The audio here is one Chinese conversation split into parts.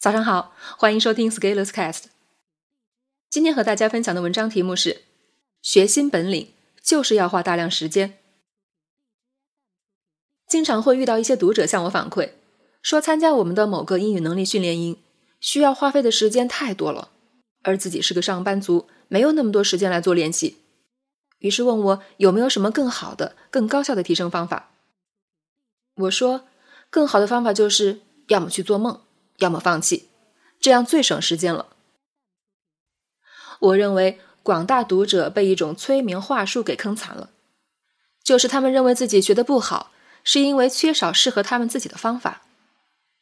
早上好，欢迎收听 Scalers Cast。今天和大家分享的文章题目是：学新本领就是要花大量时间。经常会遇到一些读者向我反馈，说参加我们的某个英语能力训练营，需要花费的时间太多了，而自己是个上班族，没有那么多时间来做练习，于是问我有没有什么更好的、更高效的提升方法。我说，更好的方法就是要么去做梦。要么放弃，这样最省时间了。我认为广大读者被一种催眠话术给坑惨了，就是他们认为自己学的不好，是因为缺少适合他们自己的方法，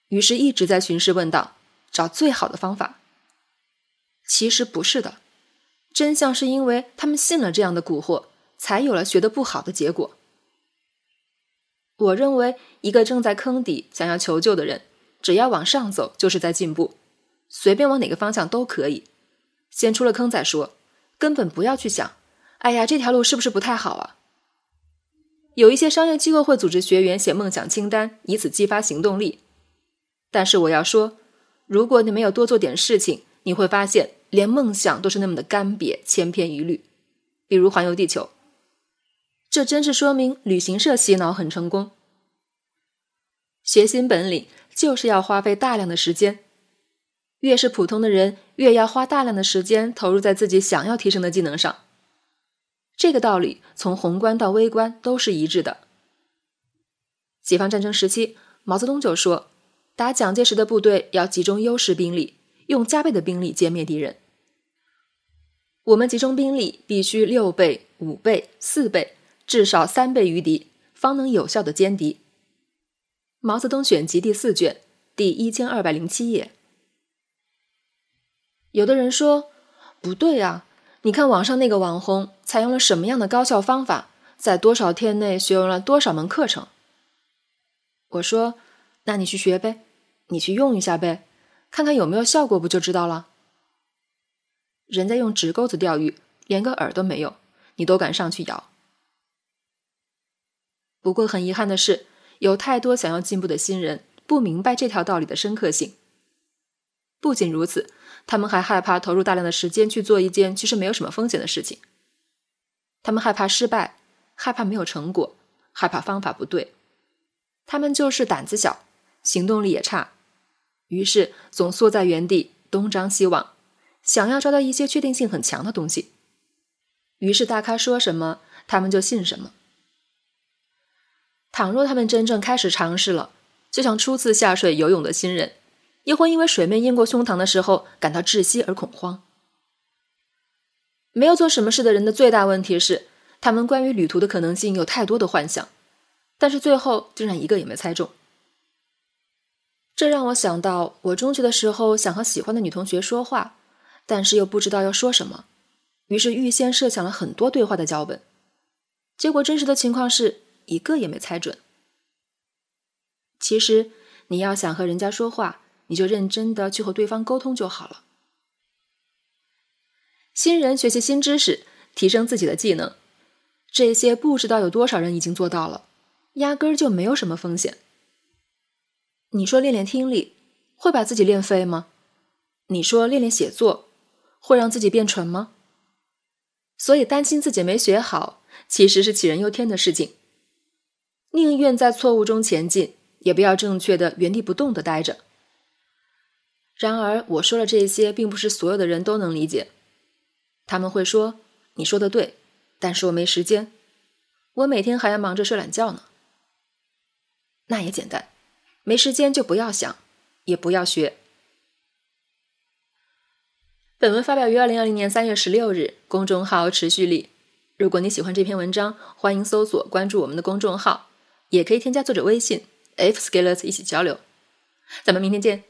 于是一直在寻师问道，找最好的方法。其实不是的，真相是因为他们信了这样的蛊惑，才有了学的不好的结果。我认为一个正在坑底想要求救的人。只要往上走，就是在进步。随便往哪个方向都可以，先出了坑再说。根本不要去想，哎呀，这条路是不是不太好啊？有一些商业机构会组织学员写梦想清单，以此激发行动力。但是我要说，如果你没有多做点事情，你会发现连梦想都是那么的干瘪、千篇一律。比如环游地球，这真是说明旅行社洗脑很成功。学新本领。就是要花费大量的时间，越是普通的人，越要花大量的时间投入在自己想要提升的技能上。这个道理从宏观到微观都是一致的。解放战争时期，毛泽东就说，打蒋介石的部队要集中优势兵力，用加倍的兵力歼灭敌人。我们集中兵力必须六倍、五倍、四倍，至少三倍于敌，方能有效的歼敌。毛泽东选集第四卷第一千二百零七页。有的人说不对啊，你看网上那个网红采用了什么样的高效方法，在多少天内学完了多少门课程？我说，那你去学呗，你去用一下呗，看看有没有效果，不就知道了？人家用直钩子钓鱼，连个饵都没有，你都敢上去咬？不过很遗憾的是。有太多想要进步的新人不明白这条道理的深刻性。不仅如此，他们还害怕投入大量的时间去做一件其实没有什么风险的事情。他们害怕失败，害怕没有成果，害怕方法不对。他们就是胆子小，行动力也差，于是总缩在原地，东张西望，想要抓到一些确定性很强的东西。于是大咖说什么，他们就信什么。倘若他们真正开始尝试了，就像初次下水游泳的新人，也会因为水面淹过胸膛的时候感到窒息而恐慌。没有做什么事的人的最大问题是，他们关于旅途的可能性有太多的幻想，但是最后竟然一个也没猜中。这让我想到，我中学的时候想和喜欢的女同学说话，但是又不知道要说什么，于是预先设想了很多对话的脚本，结果真实的情况是。一个也没猜准。其实，你要想和人家说话，你就认真的去和对方沟通就好了。新人学习新知识，提升自己的技能，这些不知道有多少人已经做到了，压根儿就没有什么风险。你说练练听力，会把自己练废吗？你说练练写作，会让自己变蠢吗？所以担心自己没学好，其实是杞人忧天的事情。宁愿在错误中前进，也不要正确的原地不动的待着。然而，我说了这些，并不是所有的人都能理解。他们会说：“你说的对，但是我没时间，我每天还要忙着睡懒觉呢。”那也简单，没时间就不要想，也不要学。本文发表于二零二零年三月十六日，公众号持续力。如果你喜欢这篇文章，欢迎搜索关注我们的公众号。也可以添加作者微信 f scalers 一起交流，咱们明天见。